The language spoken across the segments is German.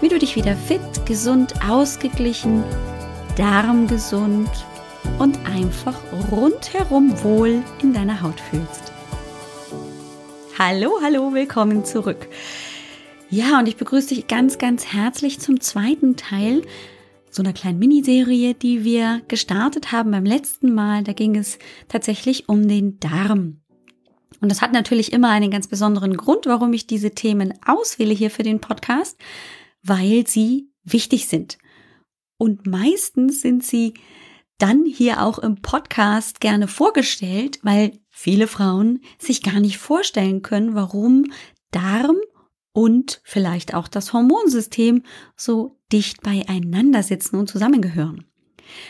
wie du dich wieder fit, gesund, ausgeglichen, darmgesund und einfach rundherum wohl in deiner Haut fühlst. Hallo, hallo, willkommen zurück. Ja, und ich begrüße dich ganz, ganz herzlich zum zweiten Teil so einer kleinen Miniserie, die wir gestartet haben beim letzten Mal. Da ging es tatsächlich um den Darm. Und das hat natürlich immer einen ganz besonderen Grund, warum ich diese Themen auswähle hier für den Podcast weil sie wichtig sind. Und meistens sind sie dann hier auch im Podcast gerne vorgestellt, weil viele Frauen sich gar nicht vorstellen können, warum Darm und vielleicht auch das Hormonsystem so dicht beieinander sitzen und zusammengehören.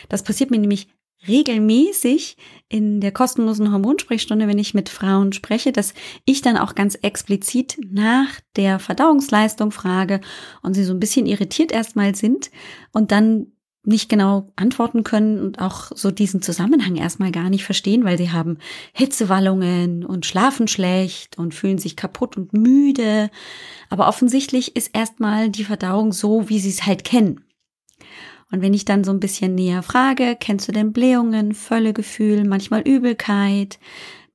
Das passiert mir nämlich regelmäßig in der kostenlosen Hormonsprechstunde, wenn ich mit Frauen spreche, dass ich dann auch ganz explizit nach der Verdauungsleistung frage und sie so ein bisschen irritiert erstmal sind und dann nicht genau antworten können und auch so diesen Zusammenhang erstmal gar nicht verstehen, weil sie haben Hitzewallungen und schlafen schlecht und fühlen sich kaputt und müde. Aber offensichtlich ist erstmal die Verdauung so, wie sie es halt kennen. Und wenn ich dann so ein bisschen näher frage, kennst du denn Blähungen, Völlegefühl, manchmal Übelkeit?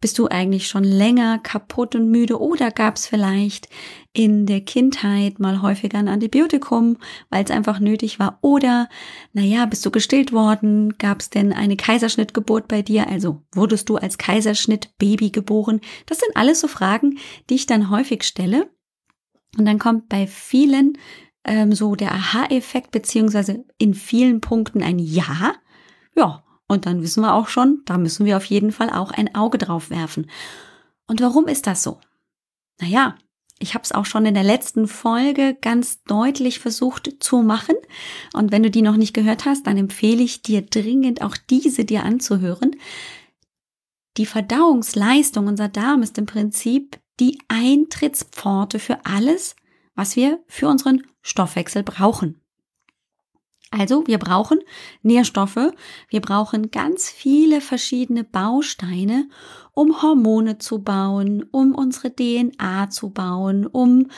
Bist du eigentlich schon länger kaputt und müde oder gab es vielleicht in der Kindheit mal häufiger ein Antibiotikum, weil es einfach nötig war? Oder, naja, bist du gestillt worden? Gab es denn eine Kaiserschnittgeburt bei dir? Also wurdest du als Kaiserschnittbaby geboren? Das sind alles so Fragen, die ich dann häufig stelle. Und dann kommt bei vielen ähm, so der Aha-Effekt, beziehungsweise in vielen Punkten ein Ja. Ja, und dann wissen wir auch schon, da müssen wir auf jeden Fall auch ein Auge drauf werfen. Und warum ist das so? Naja, ich habe es auch schon in der letzten Folge ganz deutlich versucht zu machen. Und wenn du die noch nicht gehört hast, dann empfehle ich dir dringend auch diese dir anzuhören. Die Verdauungsleistung, unser Darm ist im Prinzip die Eintrittspforte für alles, was wir für unseren Stoffwechsel brauchen. Also wir brauchen Nährstoffe, wir brauchen ganz viele verschiedene Bausteine, um Hormone zu bauen, um unsere DNA zu bauen, um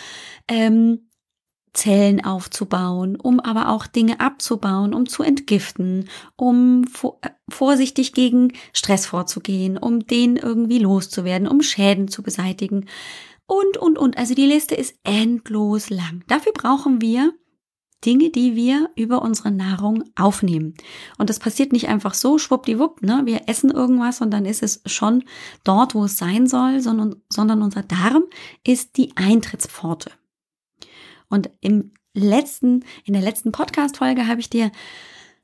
ähm, Zellen aufzubauen, um aber auch Dinge abzubauen, um zu entgiften, um äh, vorsichtig gegen Stress vorzugehen, um den irgendwie loszuwerden, um Schäden zu beseitigen und, und, und. Also die Liste ist endlos lang. Dafür brauchen wir Dinge, die wir über unsere Nahrung aufnehmen. Und das passiert nicht einfach so, schwuppdiwupp, ne? Wir essen irgendwas und dann ist es schon dort, wo es sein soll, sondern, sondern unser Darm ist die Eintrittspforte. Und im letzten, in der letzten Podcast-Folge habe ich dir,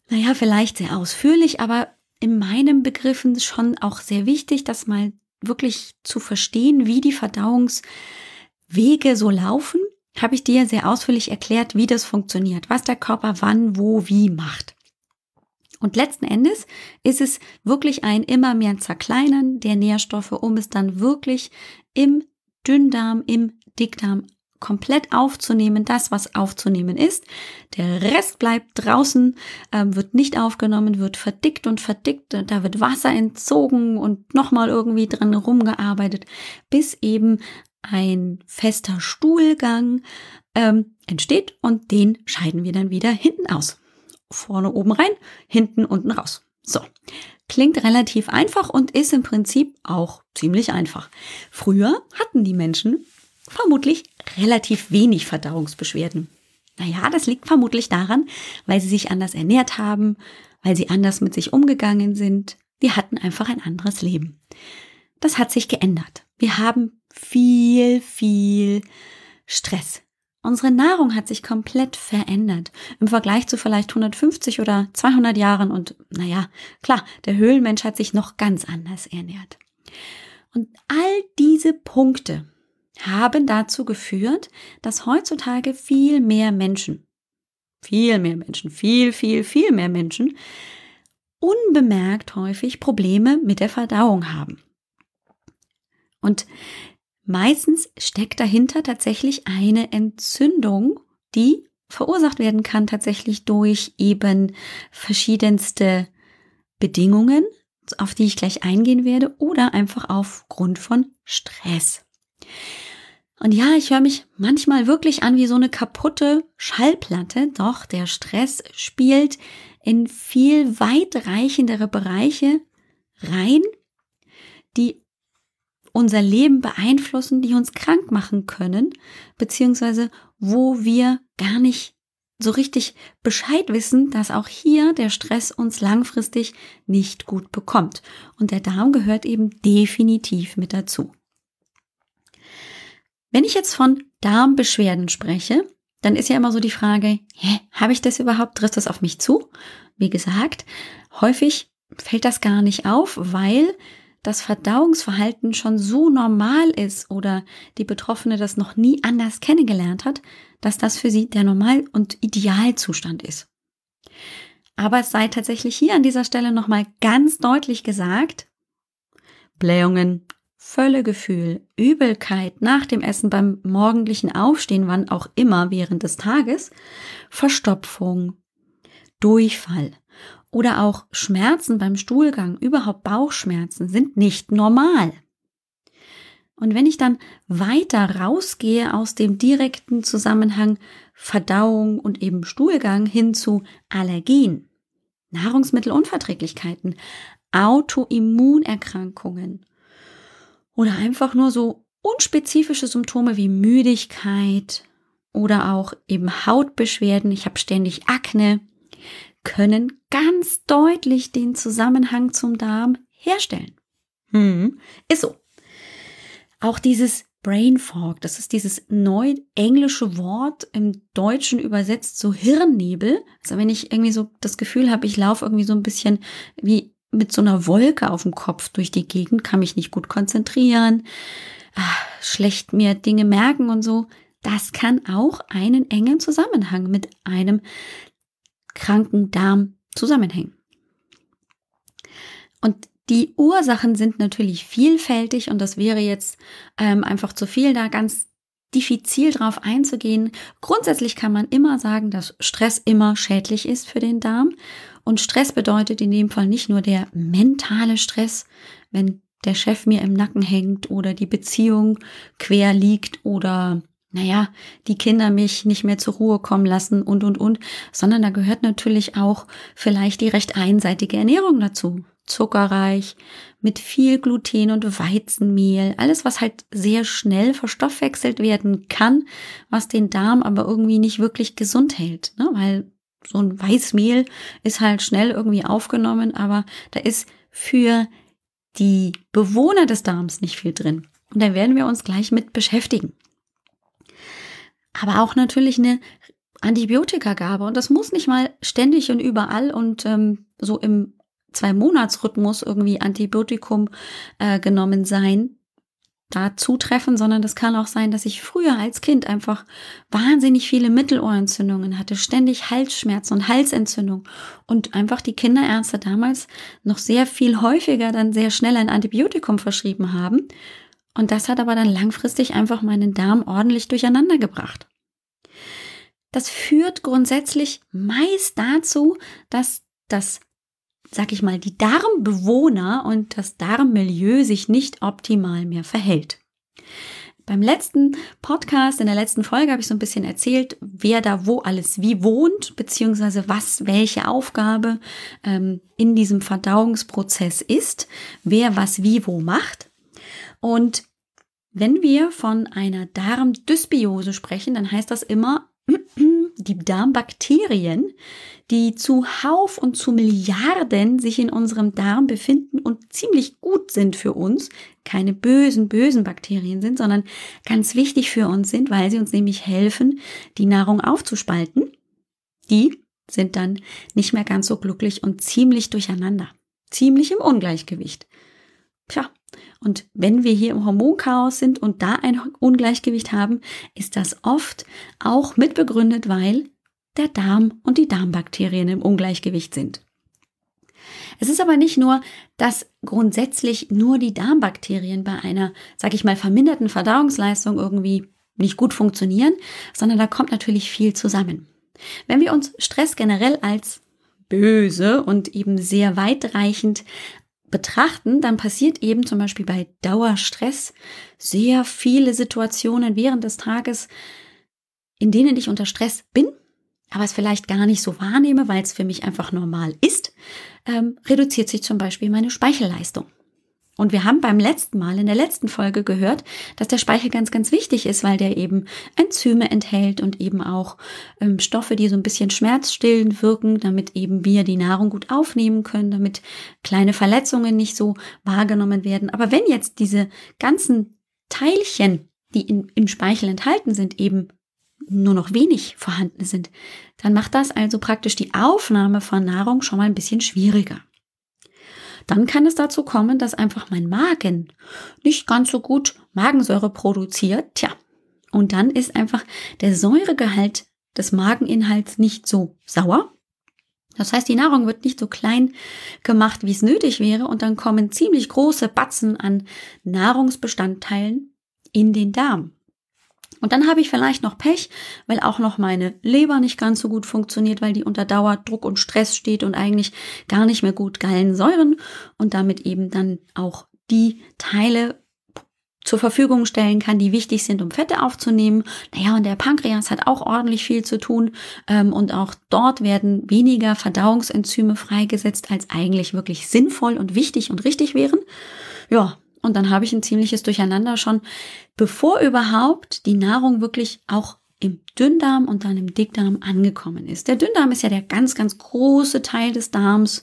naja, vielleicht sehr ausführlich, aber in meinen Begriffen schon auch sehr wichtig, das mal wirklich zu verstehen, wie die Verdauungswege so laufen, habe ich dir sehr ausführlich erklärt, wie das funktioniert, was der Körper wann, wo, wie macht. Und letzten Endes ist es wirklich ein immer mehr Zerkleinern der Nährstoffe, um es dann wirklich im Dünndarm, im Dickdarm komplett aufzunehmen, das, was aufzunehmen ist. Der Rest bleibt draußen, äh, wird nicht aufgenommen, wird verdickt und verdickt. Da wird Wasser entzogen und nochmal irgendwie dran rumgearbeitet, bis eben ein fester Stuhlgang ähm, entsteht und den scheiden wir dann wieder hinten aus. Vorne oben rein, hinten unten raus. So. Klingt relativ einfach und ist im Prinzip auch ziemlich einfach. Früher hatten die Menschen vermutlich relativ wenig Verdauungsbeschwerden. Naja, das liegt vermutlich daran, weil sie sich anders ernährt haben, weil sie anders mit sich umgegangen sind. Die hatten einfach ein anderes Leben. Das hat sich geändert. Wir haben viel, viel Stress. Unsere Nahrung hat sich komplett verändert im Vergleich zu vielleicht 150 oder 200 Jahren und naja, klar, der Höhlenmensch hat sich noch ganz anders ernährt. Und all diese Punkte haben dazu geführt, dass heutzutage viel mehr Menschen viel mehr Menschen, viel, viel, viel mehr Menschen unbemerkt häufig Probleme mit der Verdauung haben. Und meistens steckt dahinter tatsächlich eine Entzündung, die verursacht werden kann tatsächlich durch eben verschiedenste Bedingungen, auf die ich gleich eingehen werde, oder einfach aufgrund von Stress. Und ja, ich höre mich manchmal wirklich an wie so eine kaputte Schallplatte, doch der Stress spielt in viel weitreichendere Bereiche rein, die unser Leben beeinflussen, die uns krank machen können, beziehungsweise wo wir gar nicht so richtig Bescheid wissen, dass auch hier der Stress uns langfristig nicht gut bekommt. Und der Darm gehört eben definitiv mit dazu. Wenn ich jetzt von Darmbeschwerden spreche, dann ist ja immer so die Frage, hä, habe ich das überhaupt? Trifft das auf mich zu? Wie gesagt, häufig fällt das gar nicht auf, weil das Verdauungsverhalten schon so normal ist oder die Betroffene das noch nie anders kennengelernt hat, dass das für sie der Normal- und Idealzustand ist. Aber es sei tatsächlich hier an dieser Stelle nochmal ganz deutlich gesagt, Blähungen, Völlegefühl, Übelkeit nach dem Essen beim morgendlichen Aufstehen, wann auch immer während des Tages, Verstopfung, Durchfall, oder auch Schmerzen beim Stuhlgang, überhaupt Bauchschmerzen sind nicht normal. Und wenn ich dann weiter rausgehe aus dem direkten Zusammenhang Verdauung und eben Stuhlgang hin zu Allergien, Nahrungsmittelunverträglichkeiten, Autoimmunerkrankungen oder einfach nur so unspezifische Symptome wie Müdigkeit oder auch eben Hautbeschwerden, ich habe ständig Akne, können ganz deutlich den Zusammenhang zum Darm herstellen. Hm, ist so. Auch dieses Brain Fog, das ist dieses neu englische Wort im Deutschen übersetzt so Hirnnebel. Also wenn ich irgendwie so das Gefühl habe, ich laufe irgendwie so ein bisschen wie mit so einer Wolke auf dem Kopf durch die Gegend, kann mich nicht gut konzentrieren, ach, schlecht mir Dinge merken und so. Das kann auch einen engen Zusammenhang mit einem kranken Darm zusammenhängen. Und die Ursachen sind natürlich vielfältig und das wäre jetzt ähm, einfach zu viel, da ganz diffizil drauf einzugehen. Grundsätzlich kann man immer sagen, dass Stress immer schädlich ist für den Darm. Und Stress bedeutet in dem Fall nicht nur der mentale Stress, wenn der Chef mir im Nacken hängt oder die Beziehung quer liegt oder naja, die Kinder mich nicht mehr zur Ruhe kommen lassen und, und, und, sondern da gehört natürlich auch vielleicht die recht einseitige Ernährung dazu. Zuckerreich, mit viel Gluten und Weizenmehl, alles, was halt sehr schnell verstoffwechselt werden kann, was den Darm aber irgendwie nicht wirklich gesund hält, ne? weil so ein Weißmehl ist halt schnell irgendwie aufgenommen, aber da ist für die Bewohner des Darms nicht viel drin. Und da werden wir uns gleich mit beschäftigen aber auch natürlich eine Antibiotikagabe. Und das muss nicht mal ständig und überall und ähm, so im Zwei-Monats-Rhythmus irgendwie Antibiotikum äh, genommen sein, da zutreffen, sondern das kann auch sein, dass ich früher als Kind einfach wahnsinnig viele Mittelohrentzündungen hatte, ständig Halsschmerzen und Halsentzündung und einfach die Kinderärzte damals noch sehr viel häufiger dann sehr schnell ein Antibiotikum verschrieben haben und das hat aber dann langfristig einfach meinen Darm ordentlich durcheinander gebracht. Das führt grundsätzlich meist dazu, dass das, sag ich mal, die Darmbewohner und das Darmmilieu sich nicht optimal mehr verhält. Beim letzten Podcast, in der letzten Folge, habe ich so ein bisschen erzählt, wer da wo alles wie wohnt, beziehungsweise was welche Aufgabe ähm, in diesem Verdauungsprozess ist, wer was wie wo macht. Und wenn wir von einer Darmdysbiose sprechen, dann heißt das immer, die Darmbakterien, die zu Hauf und zu Milliarden sich in unserem Darm befinden und ziemlich gut sind für uns, keine bösen, bösen Bakterien sind, sondern ganz wichtig für uns sind, weil sie uns nämlich helfen, die Nahrung aufzuspalten, die sind dann nicht mehr ganz so glücklich und ziemlich durcheinander, ziemlich im Ungleichgewicht. Tja, und wenn wir hier im Hormonchaos sind und da ein Ungleichgewicht haben, ist das oft auch mitbegründet, weil der Darm und die Darmbakterien im Ungleichgewicht sind. Es ist aber nicht nur, dass grundsätzlich nur die Darmbakterien bei einer, sag ich mal, verminderten Verdauungsleistung irgendwie nicht gut funktionieren, sondern da kommt natürlich viel zusammen. Wenn wir uns Stress generell als böse und eben sehr weitreichend betrachten, dann passiert eben zum Beispiel bei Dauerstress sehr viele Situationen während des Tages, in denen ich unter Stress bin aber es vielleicht gar nicht so wahrnehme, weil es für mich einfach normal ist, ähm, reduziert sich zum Beispiel meine Speichelleistung. Und wir haben beim letzten Mal, in der letzten Folge gehört, dass der Speichel ganz, ganz wichtig ist, weil der eben Enzyme enthält und eben auch ähm, Stoffe, die so ein bisschen schmerzstillend wirken, damit eben wir die Nahrung gut aufnehmen können, damit kleine Verletzungen nicht so wahrgenommen werden. Aber wenn jetzt diese ganzen Teilchen, die in, im Speichel enthalten sind, eben nur noch wenig vorhanden sind, dann macht das also praktisch die Aufnahme von Nahrung schon mal ein bisschen schwieriger. Dann kann es dazu kommen, dass einfach mein Magen nicht ganz so gut Magensäure produziert. Tja, und dann ist einfach der Säuregehalt des Mageninhalts nicht so sauer. Das heißt, die Nahrung wird nicht so klein gemacht, wie es nötig wäre, und dann kommen ziemlich große Batzen an Nahrungsbestandteilen in den Darm. Und dann habe ich vielleicht noch Pech, weil auch noch meine Leber nicht ganz so gut funktioniert, weil die unter Dauerdruck und Stress steht und eigentlich gar nicht mehr gut Gallensäuren und damit eben dann auch die Teile zur Verfügung stellen kann, die wichtig sind, um Fette aufzunehmen. Naja, und der Pankreas hat auch ordentlich viel zu tun ähm, und auch dort werden weniger Verdauungsenzyme freigesetzt, als eigentlich wirklich sinnvoll und wichtig und richtig wären. Ja, und dann habe ich ein ziemliches Durcheinander schon, bevor überhaupt die Nahrung wirklich auch im Dünndarm und dann im Dickdarm angekommen ist. Der Dünndarm ist ja der ganz, ganz große Teil des Darms,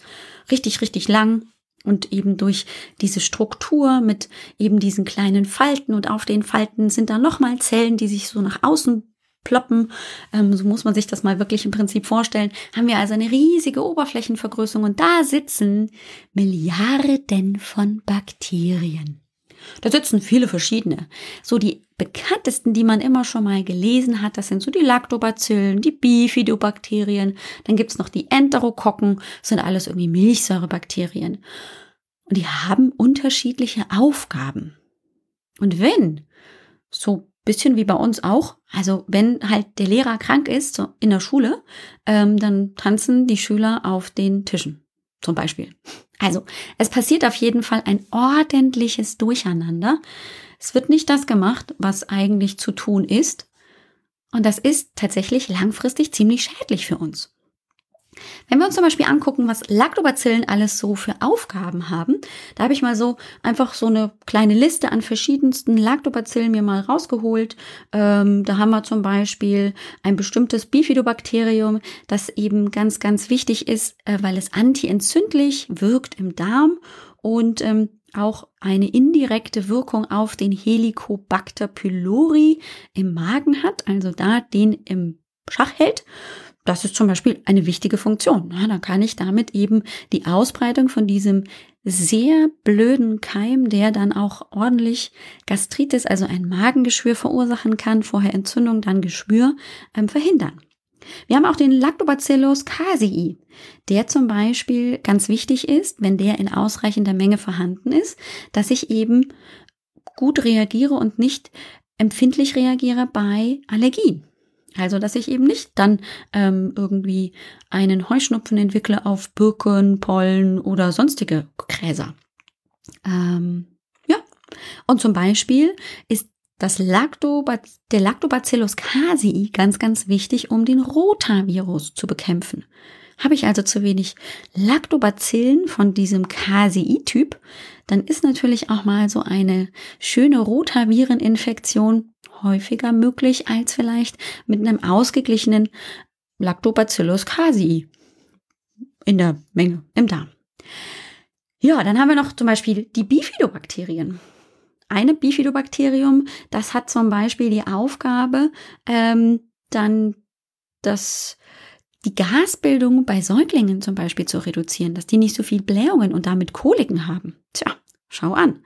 richtig, richtig lang und eben durch diese Struktur mit eben diesen kleinen Falten und auf den Falten sind da nochmal Zellen, die sich so nach außen ploppen. Ähm, so muss man sich das mal wirklich im Prinzip vorstellen. Haben wir also eine riesige Oberflächenvergrößerung und da sitzen Milliarden von Bakterien. Da sitzen viele verschiedene. So die bekanntesten, die man immer schon mal gelesen hat, das sind so die Lactobacillen, die Bifidobakterien, dann gibt's noch die Enterokokken, sind alles irgendwie Milchsäurebakterien. Und die haben unterschiedliche Aufgaben. Und wenn so bisschen wie bei uns auch. Also wenn halt der Lehrer krank ist so in der Schule, ähm, dann tanzen die Schüler auf den Tischen zum Beispiel. Also es passiert auf jeden Fall ein ordentliches Durcheinander. Es wird nicht das gemacht, was eigentlich zu tun ist. Und das ist tatsächlich langfristig ziemlich schädlich für uns. Wenn wir uns zum Beispiel angucken, was Lactobacillen alles so für Aufgaben haben, da habe ich mal so einfach so eine kleine Liste an verschiedensten Lactobacillen mir mal rausgeholt. Ähm, da haben wir zum Beispiel ein bestimmtes Bifidobakterium, das eben ganz, ganz wichtig ist, äh, weil es antientzündlich wirkt im Darm und ähm, auch eine indirekte Wirkung auf den Helicobacter pylori im Magen hat, also da den im Schach hält das ist zum Beispiel eine wichtige Funktion. Ja, dann kann ich damit eben die Ausbreitung von diesem sehr blöden Keim, der dann auch ordentlich Gastritis, also ein Magengeschwür verursachen kann, vorher Entzündung, dann Geschwür, ähm, verhindern. Wir haben auch den Lactobacillus casei, der zum Beispiel ganz wichtig ist, wenn der in ausreichender Menge vorhanden ist, dass ich eben gut reagiere und nicht empfindlich reagiere bei Allergien. Also, dass ich eben nicht dann ähm, irgendwie einen Heuschnupfen entwickle auf Birken, Pollen oder sonstige Gräser. Ähm, ja, und zum Beispiel ist das Lactobacillus, der Lactobacillus casei ganz, ganz wichtig, um den Rotavirus zu bekämpfen. Habe ich also zu wenig Lactobacillen von diesem Casei-Typ, dann ist natürlich auch mal so eine schöne Rotavireninfektion häufiger möglich als vielleicht mit einem ausgeglichenen Lactobacillus casei in der Menge im Darm. Ja, dann haben wir noch zum Beispiel die Bifidobakterien. Eine Bifidobakterium, das hat zum Beispiel die Aufgabe, ähm, dann das die Gasbildung bei Säuglingen zum Beispiel zu reduzieren, dass die nicht so viel Blähungen und damit Koliken haben. Tja, Schau an.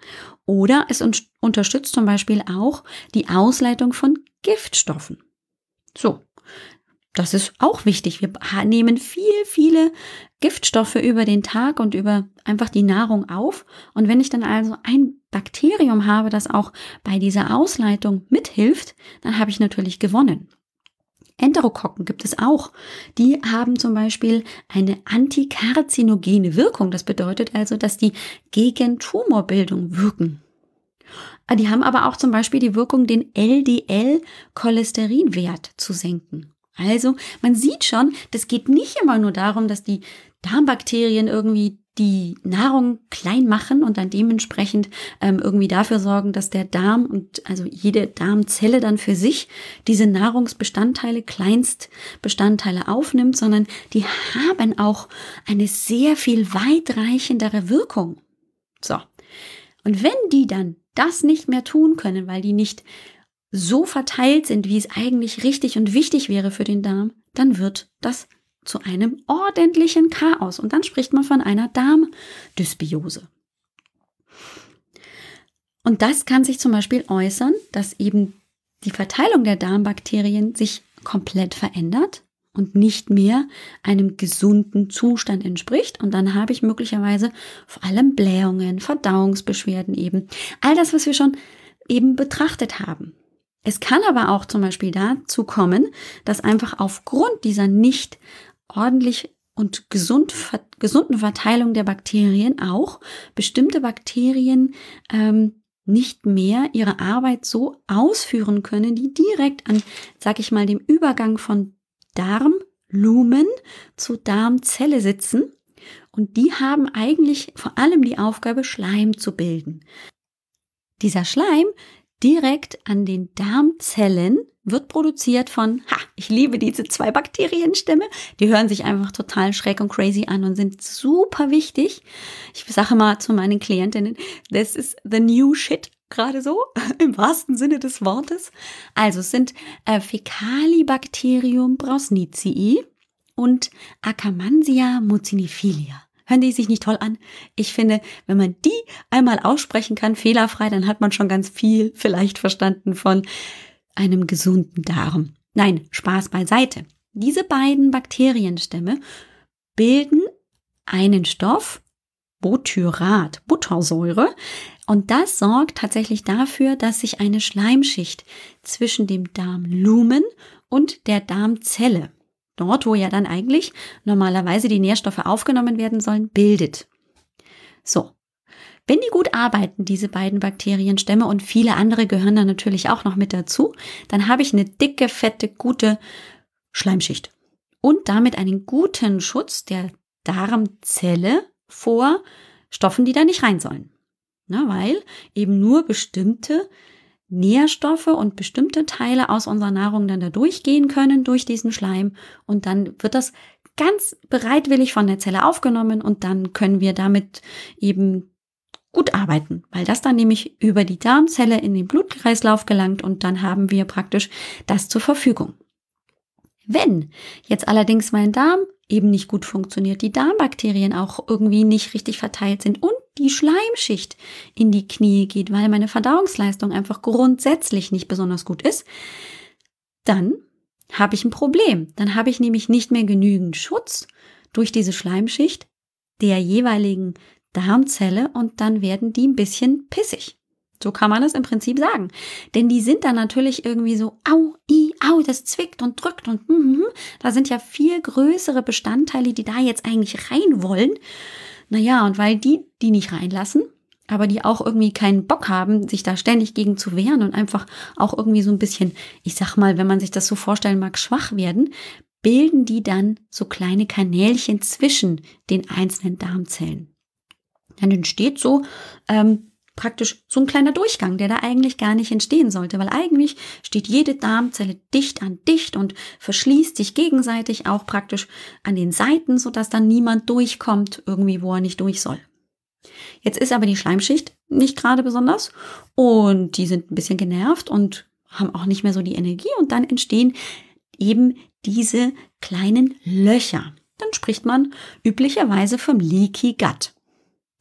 Oder es unterstützt zum Beispiel auch die Ausleitung von Giftstoffen. So. das ist auch wichtig. Wir nehmen viel, viele Giftstoffe über den Tag und über einfach die Nahrung auf. Und wenn ich dann also ein Bakterium habe, das auch bei dieser Ausleitung mithilft, dann habe ich natürlich gewonnen. Enterokokken gibt es auch. Die haben zum Beispiel eine antikarzinogene Wirkung. Das bedeutet also, dass die gegen Tumorbildung wirken. Die haben aber auch zum Beispiel die Wirkung, den LDL-Cholesterinwert zu senken. Also man sieht schon, das geht nicht immer nur darum, dass die Darmbakterien irgendwie die Nahrung klein machen und dann dementsprechend ähm, irgendwie dafür sorgen, dass der Darm und also jede Darmzelle dann für sich diese Nahrungsbestandteile, Kleinstbestandteile aufnimmt, sondern die haben auch eine sehr viel weitreichendere Wirkung. So. Und wenn die dann das nicht mehr tun können, weil die nicht so verteilt sind, wie es eigentlich richtig und wichtig wäre für den Darm, dann wird das zu einem ordentlichen Chaos. Und dann spricht man von einer Darmdysbiose. Und das kann sich zum Beispiel äußern, dass eben die Verteilung der Darmbakterien sich komplett verändert und nicht mehr einem gesunden Zustand entspricht. Und dann habe ich möglicherweise vor allem Blähungen, Verdauungsbeschwerden eben. All das, was wir schon eben betrachtet haben. Es kann aber auch zum Beispiel dazu kommen, dass einfach aufgrund dieser nicht ordentlich und gesund, gesunden Verteilung der Bakterien auch bestimmte Bakterien ähm, nicht mehr ihre Arbeit so ausführen können, die direkt an, sag ich mal, dem Übergang von Darmlumen zu Darmzelle sitzen. Und die haben eigentlich vor allem die Aufgabe, Schleim zu bilden. Dieser Schleim direkt an den Darmzellen wird produziert von, ha, ich liebe diese zwei Bakterienstämme. Die hören sich einfach total schräg und crazy an und sind super wichtig. Ich sage mal zu meinen Klientinnen, this is the new shit gerade so, im wahrsten Sinne des Wortes. Also es sind äh, Fecalibacterium brausnitzii und Akkermansia mucinifilia. Hören die sich nicht toll an? Ich finde, wenn man die einmal aussprechen kann, fehlerfrei, dann hat man schon ganz viel vielleicht verstanden von einem gesunden Darm. Nein, Spaß beiseite. Diese beiden Bakterienstämme bilden einen Stoff, Butyrat, Buttersäure, und das sorgt tatsächlich dafür, dass sich eine Schleimschicht zwischen dem Darmlumen und der Darmzelle, dort wo ja dann eigentlich normalerweise die Nährstoffe aufgenommen werden sollen, bildet. So, wenn die gut arbeiten, diese beiden Bakterienstämme und viele andere gehören da natürlich auch noch mit dazu, dann habe ich eine dicke, fette, gute Schleimschicht und damit einen guten Schutz der Darmzelle vor Stoffen, die da nicht rein sollen. Na, weil eben nur bestimmte Nährstoffe und bestimmte Teile aus unserer Nahrung dann da durchgehen können durch diesen Schleim und dann wird das ganz bereitwillig von der Zelle aufgenommen und dann können wir damit eben gut arbeiten, weil das dann nämlich über die Darmzelle in den Blutkreislauf gelangt und dann haben wir praktisch das zur Verfügung. Wenn jetzt allerdings mein Darm eben nicht gut funktioniert, die Darmbakterien auch irgendwie nicht richtig verteilt sind und die Schleimschicht in die Knie geht, weil meine Verdauungsleistung einfach grundsätzlich nicht besonders gut ist, dann habe ich ein Problem. Dann habe ich nämlich nicht mehr genügend Schutz durch diese Schleimschicht der jeweiligen Darmzelle und dann werden die ein bisschen pissig. So kann man es im Prinzip sagen. Denn die sind dann natürlich irgendwie so, au, i, au, das zwickt und drückt und mm, mm, da sind ja viel größere Bestandteile, die da jetzt eigentlich rein wollen. Naja, und weil die die nicht reinlassen, aber die auch irgendwie keinen Bock haben, sich da ständig gegen zu wehren und einfach auch irgendwie so ein bisschen, ich sag mal, wenn man sich das so vorstellen mag, schwach werden, bilden die dann so kleine Kanälchen zwischen den einzelnen Darmzellen. Dann entsteht so ähm, praktisch so ein kleiner Durchgang, der da eigentlich gar nicht entstehen sollte, weil eigentlich steht jede Darmzelle dicht an dicht und verschließt sich gegenseitig auch praktisch an den Seiten, sodass dann niemand durchkommt, irgendwie wo er nicht durch soll. Jetzt ist aber die Schleimschicht nicht gerade besonders und die sind ein bisschen genervt und haben auch nicht mehr so die Energie und dann entstehen eben diese kleinen Löcher. Dann spricht man üblicherweise vom Leaky Gut.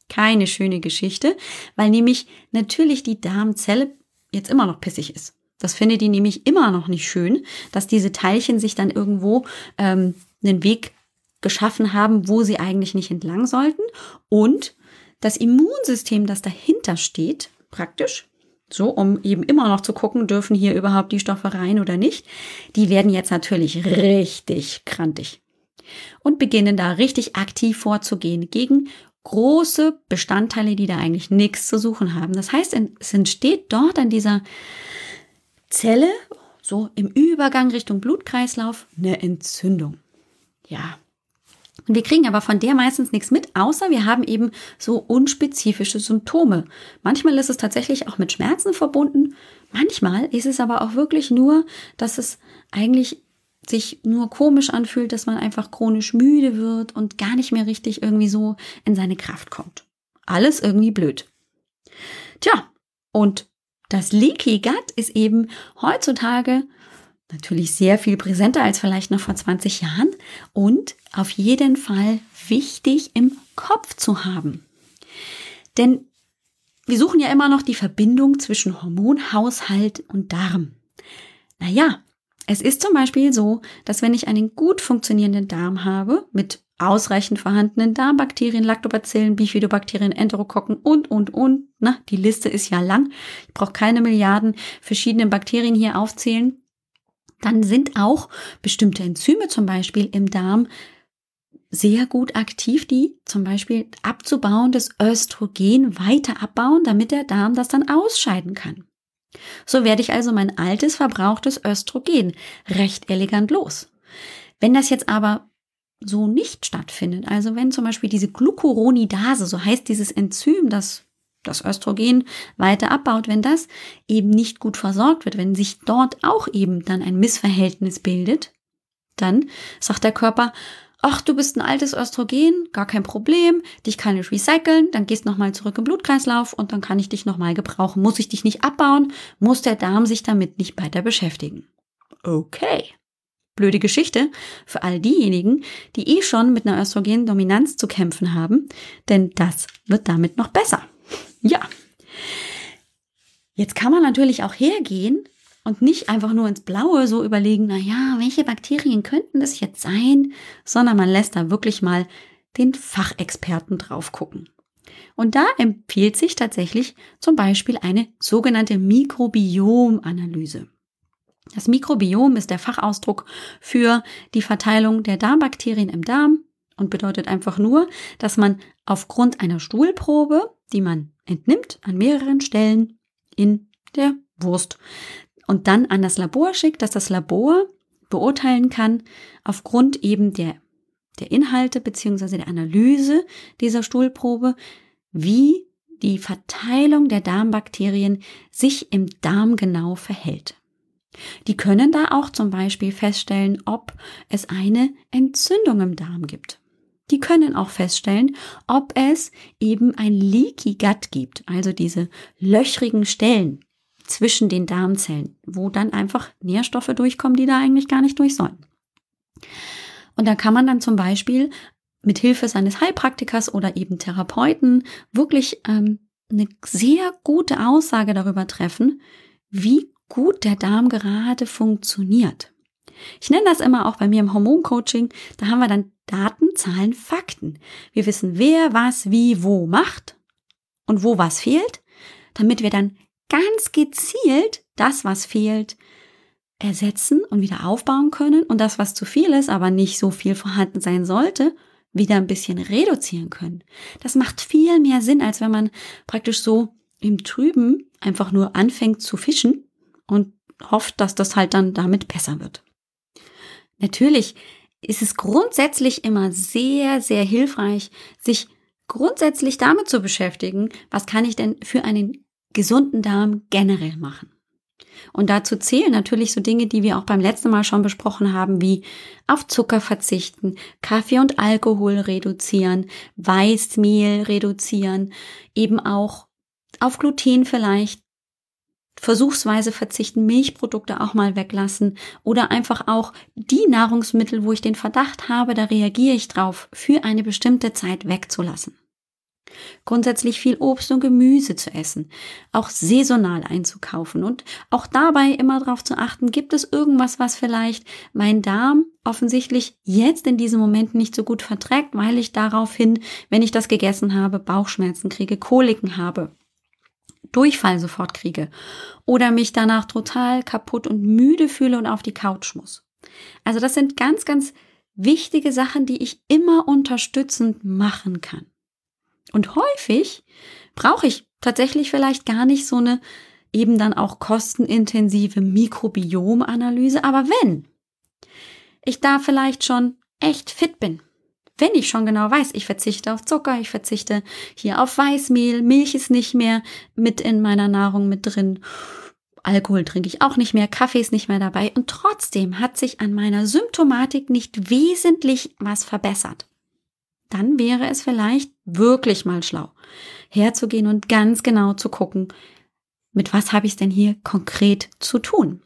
Keine schöne Geschichte, weil nämlich natürlich die Darmzelle jetzt immer noch pissig ist. Das findet die nämlich immer noch nicht schön, dass diese Teilchen sich dann irgendwo ähm, einen Weg geschaffen haben, wo sie eigentlich nicht entlang sollten. Und das Immunsystem, das dahinter steht, praktisch, so, um eben immer noch zu gucken, dürfen hier überhaupt die Stoffe rein oder nicht, die werden jetzt natürlich richtig krantig und beginnen da richtig aktiv vorzugehen gegen große Bestandteile, die da eigentlich nichts zu suchen haben. Das heißt, es entsteht dort an dieser Zelle, so im Übergang Richtung Blutkreislauf, eine Entzündung. Ja. Und wir kriegen aber von der meistens nichts mit, außer wir haben eben so unspezifische Symptome. Manchmal ist es tatsächlich auch mit Schmerzen verbunden. Manchmal ist es aber auch wirklich nur, dass es eigentlich sich nur komisch anfühlt, dass man einfach chronisch müde wird und gar nicht mehr richtig irgendwie so in seine Kraft kommt. Alles irgendwie blöd. Tja, und das Leaky Gut ist eben heutzutage natürlich sehr viel präsenter als vielleicht noch vor 20 Jahren und auf jeden Fall wichtig im Kopf zu haben. Denn wir suchen ja immer noch die Verbindung zwischen Hormonhaushalt und Darm. Naja, es ist zum Beispiel so, dass wenn ich einen gut funktionierenden Darm habe, mit ausreichend vorhandenen Darmbakterien, Lactobacillen, Bifidobakterien, Enterokokken und, und, und, na, die Liste ist ja lang. Ich brauche keine Milliarden verschiedene Bakterien hier aufzählen. Dann sind auch bestimmte Enzyme zum Beispiel im Darm sehr gut aktiv, die zum Beispiel abzubauen das Östrogen weiter abbauen, damit der Darm das dann ausscheiden kann. So werde ich also mein altes verbrauchtes Östrogen recht elegant los. Wenn das jetzt aber so nicht stattfindet, also wenn zum Beispiel diese Glucuronidase, so heißt dieses Enzym, das das Östrogen weiter abbaut, wenn das eben nicht gut versorgt wird, wenn sich dort auch eben dann ein Missverhältnis bildet, dann sagt der Körper, ach, du bist ein altes Östrogen, gar kein Problem, dich kann ich recyceln, dann gehst nochmal zurück im Blutkreislauf und dann kann ich dich nochmal gebrauchen. Muss ich dich nicht abbauen, muss der Darm sich damit nicht weiter beschäftigen. Okay. Blöde Geschichte für all diejenigen, die eh schon mit einer Östrogendominanz zu kämpfen haben, denn das wird damit noch besser. Ja. Jetzt kann man natürlich auch hergehen und nicht einfach nur ins Blaue so überlegen, na ja, welche Bakterien könnten das jetzt sein, sondern man lässt da wirklich mal den Fachexperten drauf gucken. Und da empfiehlt sich tatsächlich zum Beispiel eine sogenannte Mikrobiomanalyse. Das Mikrobiom ist der Fachausdruck für die Verteilung der Darmbakterien im Darm und bedeutet einfach nur, dass man aufgrund einer Stuhlprobe, die man entnimmt an mehreren Stellen in der Wurst, und dann an das Labor schickt, dass das Labor beurteilen kann, aufgrund eben der, der Inhalte beziehungsweise der Analyse dieser Stuhlprobe, wie die Verteilung der Darmbakterien sich im Darm genau verhält. Die können da auch zum Beispiel feststellen, ob es eine Entzündung im Darm gibt. Die können auch feststellen, ob es eben ein Leaky Gut gibt, also diese löchrigen Stellen, zwischen den Darmzellen, wo dann einfach Nährstoffe durchkommen, die da eigentlich gar nicht durch sollen. Und da kann man dann zum Beispiel mit Hilfe seines Heilpraktikers oder eben Therapeuten wirklich ähm, eine sehr gute Aussage darüber treffen, wie gut der Darm gerade funktioniert. Ich nenne das immer auch bei mir im Hormoncoaching, da haben wir dann Daten, Zahlen, Fakten. Wir wissen, wer was wie wo macht und wo was fehlt, damit wir dann ganz gezielt das, was fehlt, ersetzen und wieder aufbauen können und das, was zu viel ist, aber nicht so viel vorhanden sein sollte, wieder ein bisschen reduzieren können. Das macht viel mehr Sinn, als wenn man praktisch so im Trüben einfach nur anfängt zu fischen und hofft, dass das halt dann damit besser wird. Natürlich ist es grundsätzlich immer sehr, sehr hilfreich, sich grundsätzlich damit zu beschäftigen, was kann ich denn für einen gesunden Darm generell machen. Und dazu zählen natürlich so Dinge, die wir auch beim letzten Mal schon besprochen haben, wie auf Zucker verzichten, Kaffee und Alkohol reduzieren, Weißmehl reduzieren, eben auch auf Gluten vielleicht versuchsweise verzichten, Milchprodukte auch mal weglassen oder einfach auch die Nahrungsmittel, wo ich den Verdacht habe, da reagiere ich drauf, für eine bestimmte Zeit wegzulassen. Grundsätzlich viel Obst und Gemüse zu essen, auch saisonal einzukaufen und auch dabei immer darauf zu achten, gibt es irgendwas, was vielleicht mein Darm offensichtlich jetzt in diesem Moment nicht so gut verträgt, weil ich daraufhin, wenn ich das gegessen habe, Bauchschmerzen kriege, Koliken habe. Durchfall sofort kriege oder mich danach total kaputt und müde fühle und auf die Couch muss. Also das sind ganz, ganz wichtige Sachen, die ich immer unterstützend machen kann. Und häufig brauche ich tatsächlich vielleicht gar nicht so eine eben dann auch kostenintensive Mikrobiomanalyse, aber wenn ich da vielleicht schon echt fit bin, wenn ich schon genau weiß, ich verzichte auf Zucker, ich verzichte hier auf Weißmehl, Milch ist nicht mehr mit in meiner Nahrung mit drin, Alkohol trinke ich auch nicht mehr, Kaffee ist nicht mehr dabei. Und trotzdem hat sich an meiner Symptomatik nicht wesentlich was verbessert dann wäre es vielleicht wirklich mal schlau, herzugehen und ganz genau zu gucken, mit was habe ich es denn hier konkret zu tun.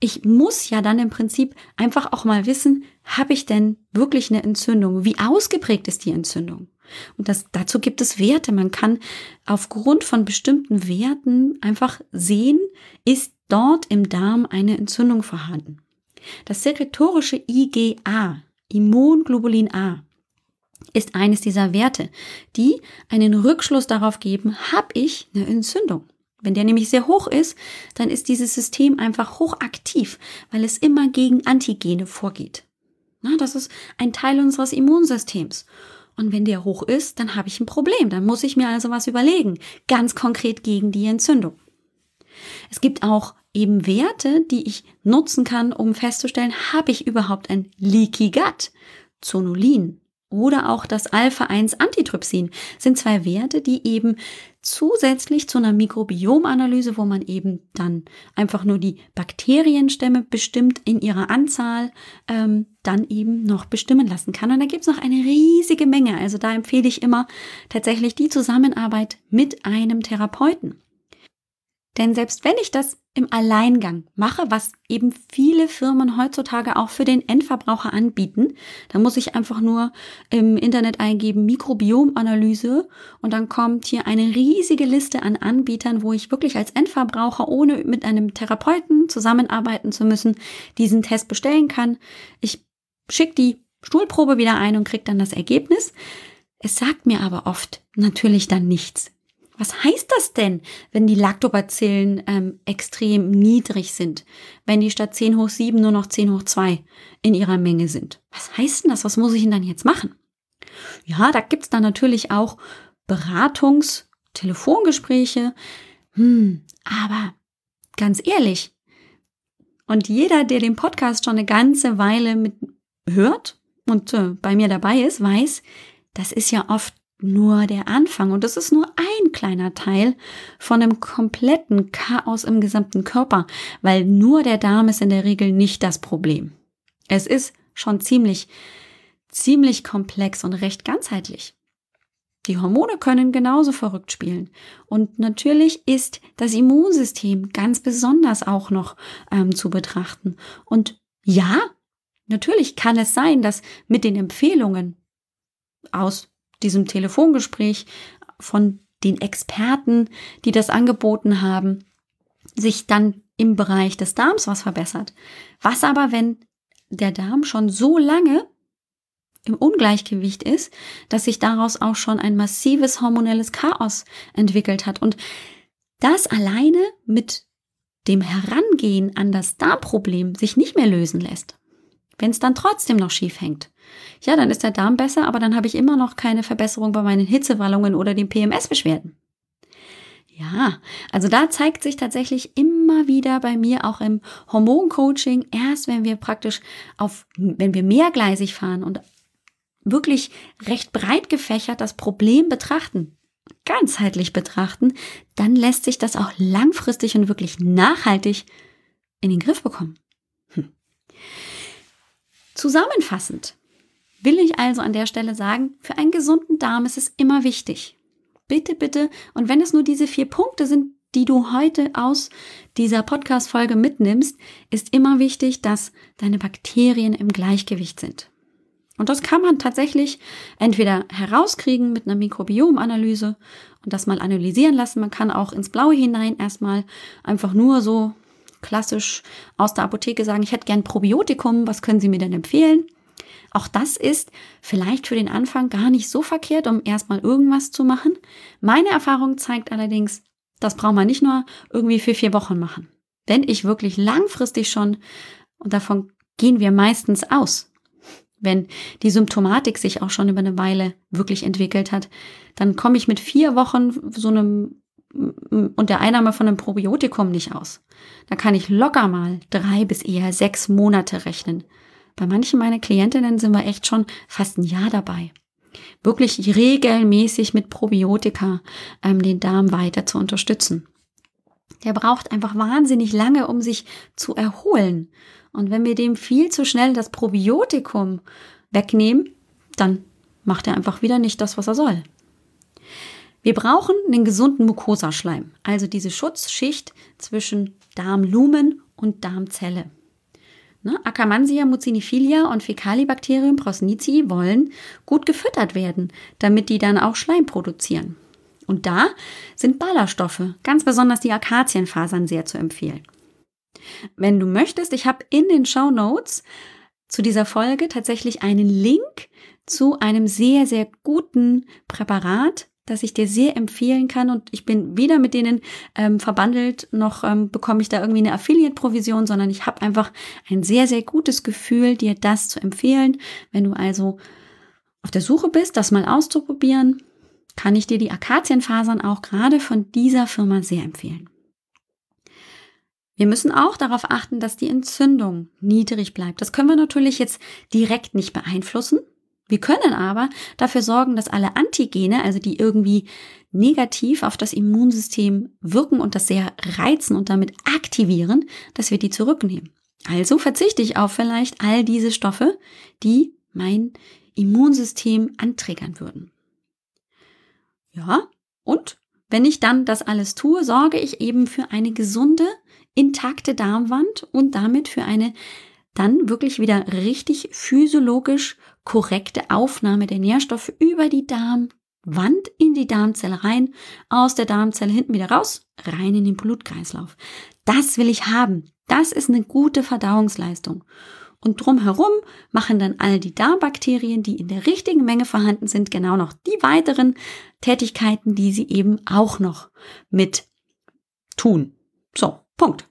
Ich muss ja dann im Prinzip einfach auch mal wissen, habe ich denn wirklich eine Entzündung? Wie ausgeprägt ist die Entzündung? Und das, dazu gibt es Werte. Man kann aufgrund von bestimmten Werten einfach sehen, ist dort im Darm eine Entzündung vorhanden. Das sekretorische IgA, Immunglobulin A ist eines dieser Werte, die einen Rückschluss darauf geben, habe ich eine Entzündung. Wenn der nämlich sehr hoch ist, dann ist dieses System einfach hochaktiv, weil es immer gegen Antigene vorgeht. Na, das ist ein Teil unseres Immunsystems. Und wenn der hoch ist, dann habe ich ein Problem. Dann muss ich mir also was überlegen, ganz konkret gegen die Entzündung. Es gibt auch eben Werte, die ich nutzen kann, um festzustellen, habe ich überhaupt ein Leaky Gut? Zonulin oder auch das Alpha-1-Antitrypsin sind zwei Werte, die eben zusätzlich zu einer Mikrobiomanalyse, wo man eben dann einfach nur die Bakterienstämme bestimmt in ihrer Anzahl, ähm, dann eben noch bestimmen lassen kann. Und da gibt's noch eine riesige Menge. Also da empfehle ich immer tatsächlich die Zusammenarbeit mit einem Therapeuten. Denn selbst wenn ich das im Alleingang mache, was eben viele Firmen heutzutage auch für den Endverbraucher anbieten, dann muss ich einfach nur im Internet eingeben Mikrobiomanalyse und dann kommt hier eine riesige Liste an Anbietern, wo ich wirklich als Endverbraucher, ohne mit einem Therapeuten zusammenarbeiten zu müssen, diesen Test bestellen kann. Ich schicke die Stuhlprobe wieder ein und kriege dann das Ergebnis. Es sagt mir aber oft natürlich dann nichts. Was heißt das denn, wenn die Lactobacillen ähm, extrem niedrig sind? Wenn die statt 10 hoch 7 nur noch 10 hoch 2 in ihrer Menge sind? Was heißt denn das? Was muss ich denn dann jetzt machen? Ja, da gibt's dann natürlich auch Beratungs-, Telefongespräche. Hm, aber ganz ehrlich, und jeder, der den Podcast schon eine ganze Weile mit hört und äh, bei mir dabei ist, weiß, das ist ja oft nur der Anfang und das ist nur ein kleiner Teil von einem kompletten Chaos im gesamten Körper, weil nur der Darm ist in der Regel nicht das Problem. Es ist schon ziemlich, ziemlich komplex und recht ganzheitlich. Die Hormone können genauso verrückt spielen. Und natürlich ist das Immunsystem ganz besonders auch noch ähm, zu betrachten. Und ja, natürlich kann es sein, dass mit den Empfehlungen aus diesem Telefongespräch von den Experten, die das angeboten haben, sich dann im Bereich des Darms was verbessert. Was aber, wenn der Darm schon so lange im Ungleichgewicht ist, dass sich daraus auch schon ein massives hormonelles Chaos entwickelt hat. Und das alleine mit dem Herangehen an das Darmproblem sich nicht mehr lösen lässt. Wenn es dann trotzdem noch schief hängt, ja, dann ist der Darm besser, aber dann habe ich immer noch keine Verbesserung bei meinen Hitzewallungen oder den PMS-Beschwerden. Ja, also da zeigt sich tatsächlich immer wieder bei mir auch im Hormoncoaching, erst wenn wir praktisch auf, wenn wir mehrgleisig fahren und wirklich recht breit gefächert das Problem betrachten, ganzheitlich betrachten, dann lässt sich das auch langfristig und wirklich nachhaltig in den Griff bekommen. Hm. Zusammenfassend will ich also an der Stelle sagen, für einen gesunden Darm ist es immer wichtig. Bitte, bitte, und wenn es nur diese vier Punkte sind, die du heute aus dieser Podcast-Folge mitnimmst, ist immer wichtig, dass deine Bakterien im Gleichgewicht sind. Und das kann man tatsächlich entweder herauskriegen mit einer Mikrobiomanalyse und das mal analysieren lassen. Man kann auch ins Blaue hinein erstmal einfach nur so klassisch aus der Apotheke sagen, ich hätte gern Probiotikum, was können Sie mir denn empfehlen? Auch das ist vielleicht für den Anfang gar nicht so verkehrt, um erstmal irgendwas zu machen. Meine Erfahrung zeigt allerdings, das braucht man nicht nur irgendwie für vier Wochen machen. Wenn ich wirklich langfristig schon, und davon gehen wir meistens aus, wenn die Symptomatik sich auch schon über eine Weile wirklich entwickelt hat, dann komme ich mit vier Wochen so einem und der Einnahme von einem Probiotikum nicht aus. Da kann ich locker mal drei bis eher sechs Monate rechnen. Bei manchen meiner Klientinnen sind wir echt schon fast ein Jahr dabei. Wirklich regelmäßig mit Probiotika ähm, den Darm weiter zu unterstützen. Der braucht einfach wahnsinnig lange, um sich zu erholen. Und wenn wir dem viel zu schnell das Probiotikum wegnehmen, dann macht er einfach wieder nicht das, was er soll. Wir brauchen einen gesunden Mucosaschleim, also diese Schutzschicht zwischen Darmlumen und Darmzelle. Ne? Akkermansia mucinifilia und Fecalibacterium prosnici wollen gut gefüttert werden, damit die dann auch Schleim produzieren. Und da sind Ballaststoffe, ganz besonders die Akazienfasern, sehr zu empfehlen. Wenn du möchtest, ich habe in den Show Notes zu dieser Folge tatsächlich einen Link zu einem sehr, sehr guten Präparat, das ich dir sehr empfehlen kann. Und ich bin weder mit denen ähm, verbandelt, noch ähm, bekomme ich da irgendwie eine Affiliate-Provision, sondern ich habe einfach ein sehr, sehr gutes Gefühl, dir das zu empfehlen. Wenn du also auf der Suche bist, das mal auszuprobieren, kann ich dir die Akazienfasern auch gerade von dieser Firma sehr empfehlen. Wir müssen auch darauf achten, dass die Entzündung niedrig bleibt. Das können wir natürlich jetzt direkt nicht beeinflussen. Wir können aber dafür sorgen, dass alle Antigene, also die irgendwie negativ auf das Immunsystem wirken und das sehr reizen und damit aktivieren, dass wir die zurücknehmen. Also verzichte ich auf vielleicht all diese Stoffe, die mein Immunsystem anträgern würden. Ja, und wenn ich dann das alles tue, sorge ich eben für eine gesunde, intakte Darmwand und damit für eine dann wirklich wieder richtig physiologisch korrekte Aufnahme der Nährstoffe über die Darmwand in die Darmzelle rein, aus der Darmzelle hinten wieder raus, rein in den Blutkreislauf. Das will ich haben. Das ist eine gute Verdauungsleistung. Und drumherum machen dann all die Darmbakterien, die in der richtigen Menge vorhanden sind, genau noch die weiteren Tätigkeiten, die sie eben auch noch mit tun. So, Punkt.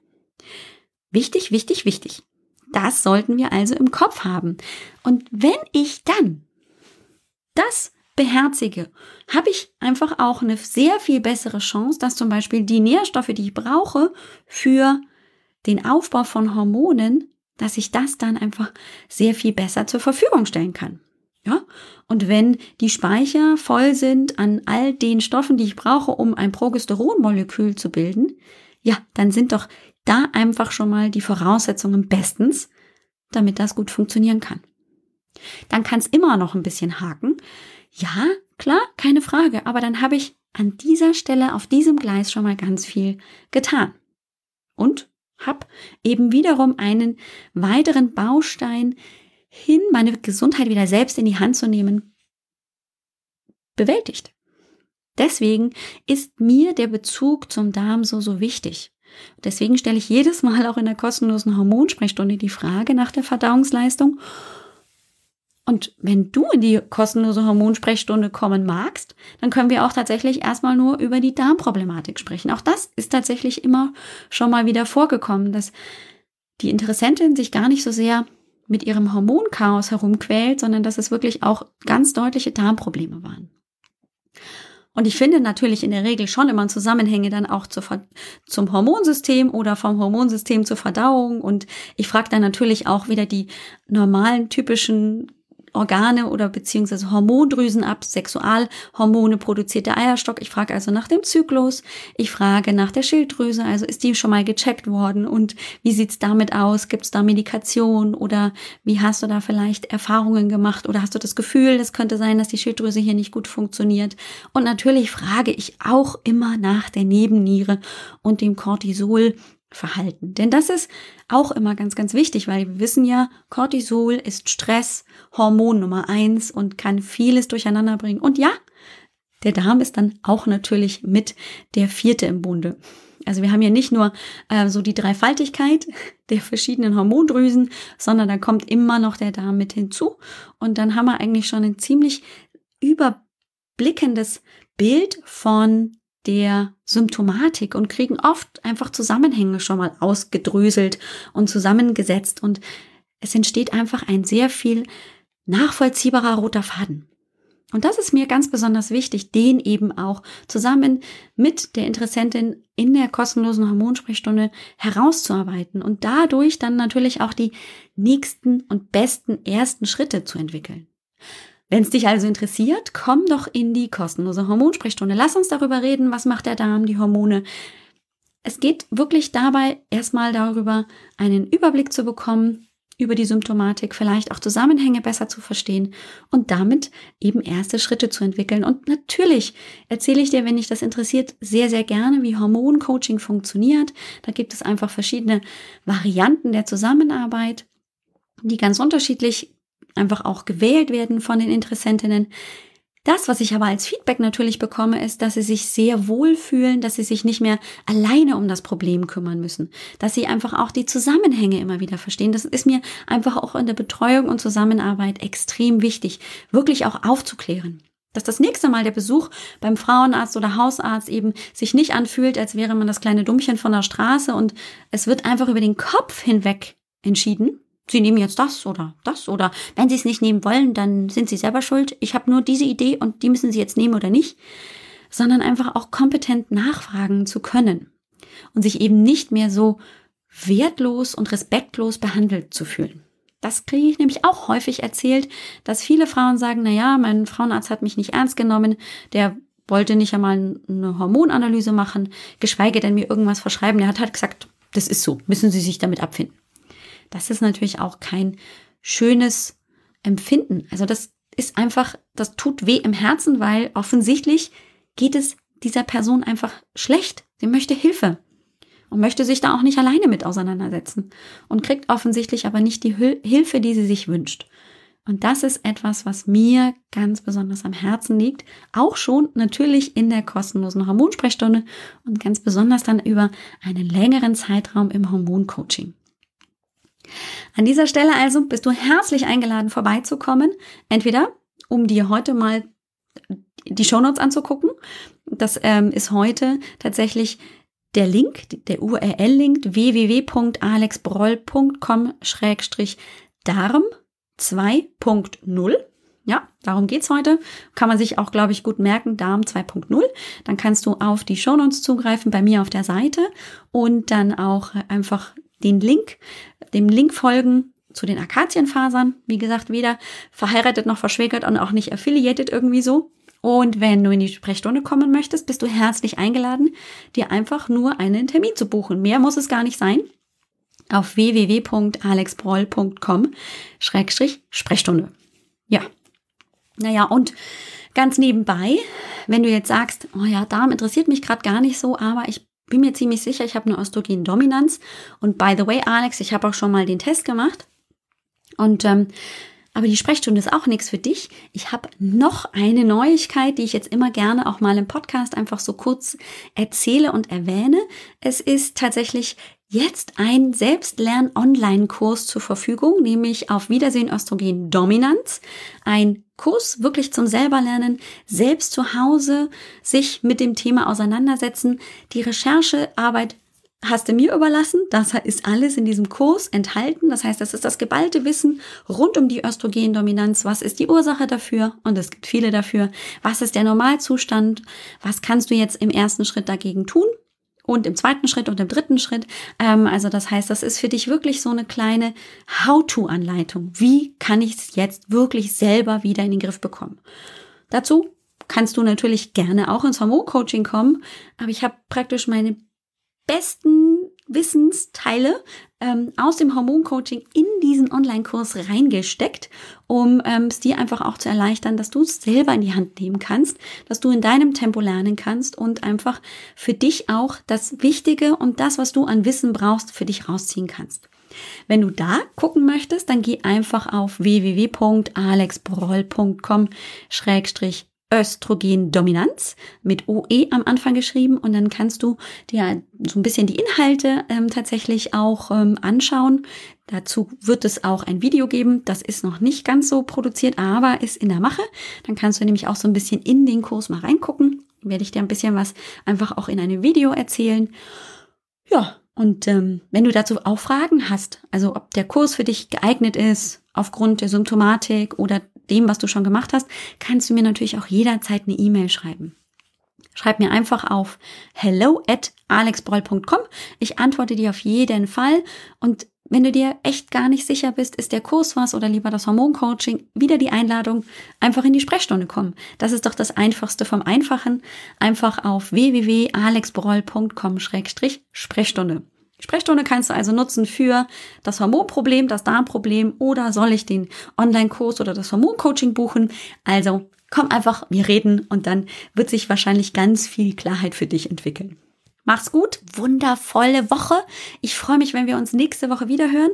Wichtig, wichtig, wichtig. Das sollten wir also im Kopf haben. Und wenn ich dann das beherzige, habe ich einfach auch eine sehr viel bessere Chance, dass zum Beispiel die Nährstoffe, die ich brauche für den Aufbau von Hormonen, dass ich das dann einfach sehr viel besser zur Verfügung stellen kann. Ja? Und wenn die Speicher voll sind an all den Stoffen, die ich brauche, um ein Progesteronmolekül zu bilden, ja, dann sind doch da einfach schon mal die Voraussetzungen bestens, damit das gut funktionieren kann. Dann kann es immer noch ein bisschen haken. Ja, klar, keine Frage, aber dann habe ich an dieser Stelle auf diesem Gleis schon mal ganz viel getan. Und habe eben wiederum einen weiteren Baustein hin, meine Gesundheit wieder selbst in die Hand zu nehmen, bewältigt. Deswegen ist mir der Bezug zum Darm so, so wichtig. Deswegen stelle ich jedes Mal auch in der kostenlosen Hormonsprechstunde die Frage nach der Verdauungsleistung. Und wenn du in die kostenlose Hormonsprechstunde kommen magst, dann können wir auch tatsächlich erstmal nur über die Darmproblematik sprechen. Auch das ist tatsächlich immer schon mal wieder vorgekommen, dass die Interessentin sich gar nicht so sehr mit ihrem Hormonchaos herumquält, sondern dass es wirklich auch ganz deutliche Darmprobleme waren. Und ich finde natürlich in der Regel schon immer Zusammenhänge dann auch zur, zum Hormonsystem oder vom Hormonsystem zur Verdauung. Und ich frage dann natürlich auch wieder die normalen, typischen Organe oder beziehungsweise Hormondrüsen ab, Sexualhormone produziert der Eierstock. Ich frage also nach dem Zyklus, ich frage nach der Schilddrüse, also ist die schon mal gecheckt worden und wie sieht's damit aus? Gibt es da Medikation oder wie hast du da vielleicht Erfahrungen gemacht oder hast du das Gefühl, es könnte sein, dass die Schilddrüse hier nicht gut funktioniert? Und natürlich frage ich auch immer nach der Nebenniere und dem Cortisol Verhalten. Denn das ist auch immer ganz, ganz wichtig, weil wir wissen ja, Cortisol ist Stress, Hormon Nummer eins und kann vieles durcheinander bringen. Und ja, der Darm ist dann auch natürlich mit der vierte im Bunde. Also wir haben ja nicht nur äh, so die Dreifaltigkeit der verschiedenen Hormondrüsen, sondern da kommt immer noch der Darm mit hinzu. Und dann haben wir eigentlich schon ein ziemlich überblickendes Bild von der Symptomatik und kriegen oft einfach Zusammenhänge schon mal ausgedröselt und zusammengesetzt und es entsteht einfach ein sehr viel nachvollziehbarer roter Faden. Und das ist mir ganz besonders wichtig, den eben auch zusammen mit der Interessentin in der kostenlosen Hormonsprechstunde herauszuarbeiten und dadurch dann natürlich auch die nächsten und besten ersten Schritte zu entwickeln. Wenn es dich also interessiert, komm doch in die kostenlose Hormonsprechstunde. Lass uns darüber reden, was macht der Darm, die Hormone. Es geht wirklich dabei erstmal darüber, einen Überblick zu bekommen über die Symptomatik, vielleicht auch Zusammenhänge besser zu verstehen und damit eben erste Schritte zu entwickeln. Und natürlich erzähle ich dir, wenn dich das interessiert, sehr, sehr gerne, wie Hormoncoaching funktioniert. Da gibt es einfach verschiedene Varianten der Zusammenarbeit, die ganz unterschiedlich einfach auch gewählt werden von den Interessentinnen. Das, was ich aber als Feedback natürlich bekomme, ist, dass sie sich sehr wohl fühlen, dass sie sich nicht mehr alleine um das Problem kümmern müssen, dass sie einfach auch die Zusammenhänge immer wieder verstehen. Das ist mir einfach auch in der Betreuung und Zusammenarbeit extrem wichtig, wirklich auch aufzuklären. Dass das nächste Mal der Besuch beim Frauenarzt oder Hausarzt eben sich nicht anfühlt, als wäre man das kleine Dummchen von der Straße und es wird einfach über den Kopf hinweg entschieden, Sie nehmen jetzt das oder das oder wenn Sie es nicht nehmen wollen, dann sind Sie selber schuld. Ich habe nur diese Idee und die müssen Sie jetzt nehmen oder nicht, sondern einfach auch kompetent nachfragen zu können und sich eben nicht mehr so wertlos und respektlos behandelt zu fühlen. Das kriege ich nämlich auch häufig erzählt, dass viele Frauen sagen, na ja, mein Frauenarzt hat mich nicht ernst genommen, der wollte nicht einmal eine Hormonanalyse machen, geschweige denn mir irgendwas verschreiben. Der hat halt gesagt, das ist so, müssen Sie sich damit abfinden. Das ist natürlich auch kein schönes Empfinden. Also das ist einfach, das tut weh im Herzen, weil offensichtlich geht es dieser Person einfach schlecht. Sie möchte Hilfe und möchte sich da auch nicht alleine mit auseinandersetzen und kriegt offensichtlich aber nicht die Hilfe, die sie sich wünscht. Und das ist etwas, was mir ganz besonders am Herzen liegt. Auch schon natürlich in der kostenlosen Hormonsprechstunde und ganz besonders dann über einen längeren Zeitraum im Hormoncoaching. An dieser Stelle also bist du herzlich eingeladen, vorbeizukommen. Entweder, um dir heute mal die Shownotes anzugucken. Das ähm, ist heute tatsächlich der Link, der URL-Link www.alexbroll.com-darm 2.0. Ja, darum geht's heute. Kann man sich auch, glaube ich, gut merken, Darm 2.0. Dann kannst du auf die Shownotes zugreifen bei mir auf der Seite und dann auch einfach den Link, dem Link folgen zu den Akazienfasern. Wie gesagt, weder verheiratet noch verschwägert und auch nicht affiliated irgendwie so. Und wenn du in die Sprechstunde kommen möchtest, bist du herzlich eingeladen, dir einfach nur einen Termin zu buchen. Mehr muss es gar nicht sein. Auf www.alexbroll.com-sprechstunde. Ja. Naja, und ganz nebenbei, wenn du jetzt sagst, oh ja, Darm interessiert mich gerade gar nicht so, aber ich bin mir ziemlich sicher, ich habe eine Östrogendominanz. Und by the way, Alex, ich habe auch schon mal den Test gemacht. Und ähm, aber die Sprechstunde ist auch nichts für dich. Ich habe noch eine Neuigkeit, die ich jetzt immer gerne auch mal im Podcast einfach so kurz erzähle und erwähne. Es ist tatsächlich jetzt ein Selbstlern-Online-Kurs zur Verfügung, nämlich auf Wiedersehen Östrogen Dominanz. Ein Kurs wirklich zum selberlernen, selbst zu Hause sich mit dem Thema auseinandersetzen. Die Recherchearbeit hast du mir überlassen. Das ist alles in diesem Kurs enthalten. Das heißt, das ist das geballte Wissen rund um die Östrogendominanz. Was ist die Ursache dafür? Und es gibt viele dafür. Was ist der Normalzustand? Was kannst du jetzt im ersten Schritt dagegen tun? Und im zweiten Schritt und im dritten Schritt. Ähm, also das heißt, das ist für dich wirklich so eine kleine How-to-Anleitung. Wie kann ich es jetzt wirklich selber wieder in den Griff bekommen? Dazu kannst du natürlich gerne auch ins Hormoncoaching kommen, aber ich habe praktisch meine besten Wissensteile ähm, aus dem Hormoncoaching in diesen Online-Kurs reingesteckt, um ähm, es dir einfach auch zu erleichtern, dass du es selber in die Hand nehmen kannst, dass du in deinem Tempo lernen kannst und einfach für dich auch das Wichtige und das, was du an Wissen brauchst, für dich rausziehen kannst. Wenn du da gucken möchtest, dann geh einfach auf www.alexbroll.com Östrogendominanz mit OE am Anfang geschrieben und dann kannst du dir so ein bisschen die Inhalte ähm, tatsächlich auch ähm, anschauen. Dazu wird es auch ein Video geben. Das ist noch nicht ganz so produziert, aber ist in der Mache. Dann kannst du nämlich auch so ein bisschen in den Kurs mal reingucken. Werde ich dir ein bisschen was einfach auch in einem Video erzählen. Ja, und ähm, wenn du dazu auch Fragen hast, also ob der Kurs für dich geeignet ist, aufgrund der Symptomatik oder dem, was du schon gemacht hast, kannst du mir natürlich auch jederzeit eine E-Mail schreiben. Schreib mir einfach auf hello at alexbroll.com. Ich antworte dir auf jeden Fall. Und wenn du dir echt gar nicht sicher bist, ist der Kurs was oder lieber das Hormoncoaching, wieder die Einladung, einfach in die Sprechstunde kommen. Das ist doch das Einfachste vom Einfachen. Einfach auf www.alexbroll.com-sprechstunde. Sprechstunde kannst du also nutzen für das Hormonproblem, das Darmproblem oder soll ich den Online-Kurs oder das Hormoncoaching buchen? Also komm einfach, wir reden und dann wird sich wahrscheinlich ganz viel Klarheit für dich entwickeln. Mach's gut, wundervolle Woche. Ich freue mich, wenn wir uns nächste Woche wieder hören.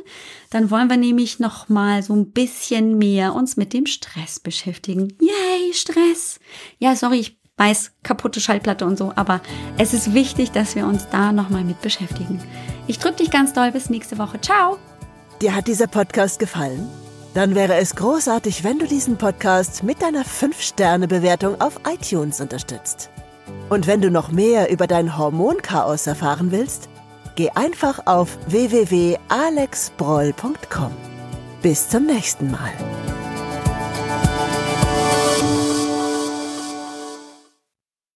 Dann wollen wir nämlich noch mal so ein bisschen mehr uns mit dem Stress beschäftigen. Yay, Stress. Ja, sorry, ich weiß kaputte Schallplatte und so, aber es ist wichtig, dass wir uns da noch mal mit beschäftigen. Ich drücke dich ganz doll bis nächste Woche. Ciao. Dir hat dieser Podcast gefallen? Dann wäre es großartig, wenn du diesen Podcast mit deiner 5-Sterne-Bewertung auf iTunes unterstützt. Und wenn du noch mehr über dein Hormonchaos erfahren willst, geh einfach auf www.alexbroll.com. Bis zum nächsten Mal.